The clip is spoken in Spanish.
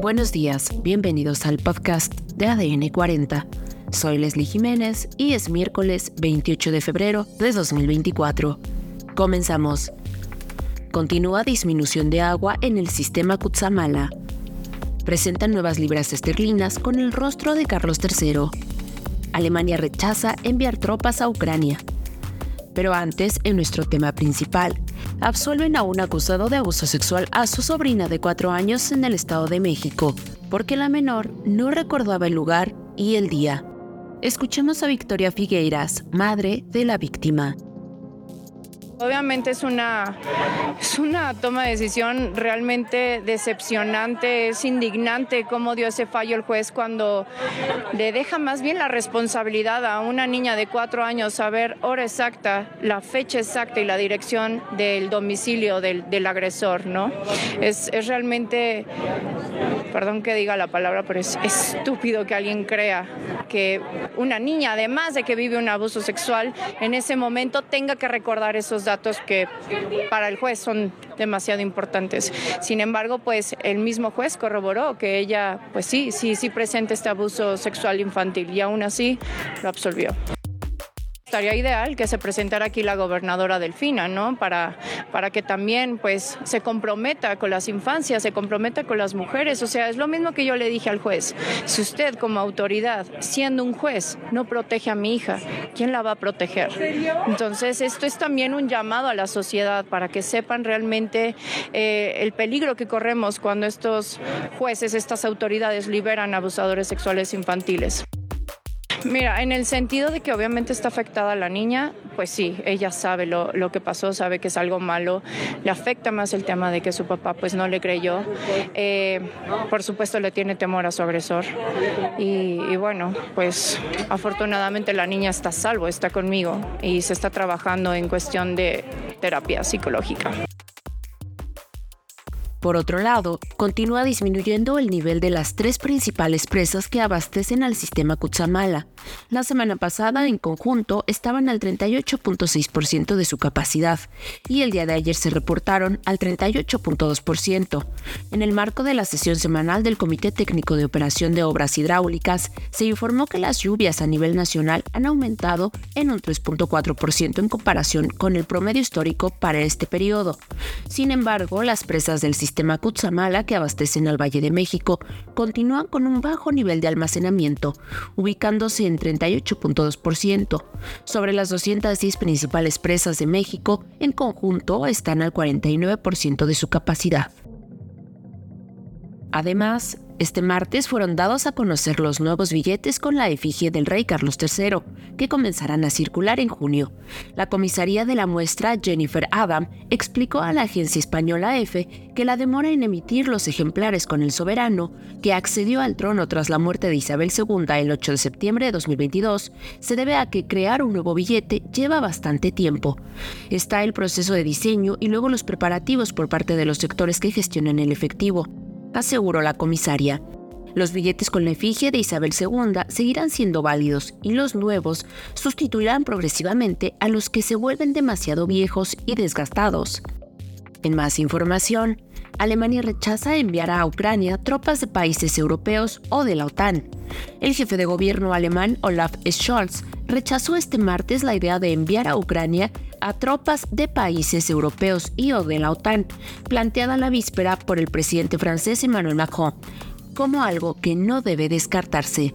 Buenos días, bienvenidos al podcast de ADN 40. Soy Leslie Jiménez y es miércoles 28 de febrero de 2024. Comenzamos. Continúa disminución de agua en el sistema Kutsamala. Presentan nuevas libras esterlinas con el rostro de Carlos III. Alemania rechaza enviar tropas a Ucrania. Pero antes, en nuestro tema principal, absuelven a un acusado de abuso sexual a su sobrina de cuatro años en el Estado de México, porque la menor no recordaba el lugar y el día. Escuchemos a Victoria Figueiras, madre de la víctima. Obviamente es una, es una toma de decisión realmente decepcionante, es indignante cómo dio ese fallo el juez cuando le deja más bien la responsabilidad a una niña de cuatro años saber hora exacta, la fecha exacta y la dirección del domicilio del, del agresor, ¿no? Es, es realmente, perdón que diga la palabra, pero es estúpido que alguien crea que una niña, además de que vive un abuso sexual, en ese momento tenga que recordar esos datos que para el juez son demasiado importantes. Sin embargo, pues el mismo juez corroboró que ella, pues sí, sí, sí presenta este abuso sexual infantil y aún así lo absolvió. Estaría ideal que se presentara aquí la gobernadora Delfina, ¿no? Para, para que también pues se comprometa con las infancias, se comprometa con las mujeres. O sea, es lo mismo que yo le dije al juez. Si usted como autoridad, siendo un juez, no protege a mi hija, ¿quién la va a proteger? Entonces, esto es también un llamado a la sociedad para que sepan realmente eh, el peligro que corremos cuando estos jueces, estas autoridades liberan abusadores sexuales infantiles. Mira, en el sentido de que obviamente está afectada la niña, pues sí, ella sabe lo, lo, que pasó, sabe que es algo malo, le afecta más el tema de que su papá pues no le creyó, eh, por supuesto le tiene temor a su agresor y, y bueno, pues afortunadamente la niña está a salvo, está conmigo y se está trabajando en cuestión de terapia psicológica. Por otro lado, continúa disminuyendo el nivel de las tres principales presas que abastecen al sistema Kutsamala. La semana pasada, en conjunto, estaban al 38.6% de su capacidad y el día de ayer se reportaron al 38.2%. En el marco de la sesión semanal del Comité Técnico de Operación de Obras Hidráulicas, se informó que las lluvias a nivel nacional han aumentado en un 3.4% en comparación con el promedio histórico para este periodo. Sin embargo, las presas del sistema sistema que abastecen al Valle de México continúan con un bajo nivel de almacenamiento, ubicándose en 38.2%. Sobre las 210 principales presas de México, en conjunto están al 49% de su capacidad. Además, este martes fueron dados a conocer los nuevos billetes con la efigie del rey Carlos III, que comenzarán a circular en junio. La comisaría de la muestra, Jennifer Adam, explicó a la agencia española EFE que la demora en emitir los ejemplares con el soberano, que accedió al trono tras la muerte de Isabel II el 8 de septiembre de 2022, se debe a que crear un nuevo billete lleva bastante tiempo. Está el proceso de diseño y luego los preparativos por parte de los sectores que gestionan el efectivo aseguró la comisaria. Los billetes con la efigie de Isabel II seguirán siendo válidos y los nuevos sustituirán progresivamente a los que se vuelven demasiado viejos y desgastados. En más información, Alemania rechaza enviar a Ucrania tropas de países europeos o de la OTAN. El jefe de gobierno alemán Olaf Scholz rechazó este martes la idea de enviar a Ucrania a tropas de países europeos y o de la OTAN, planteada la víspera por el presidente francés Emmanuel Macron, como algo que no debe descartarse.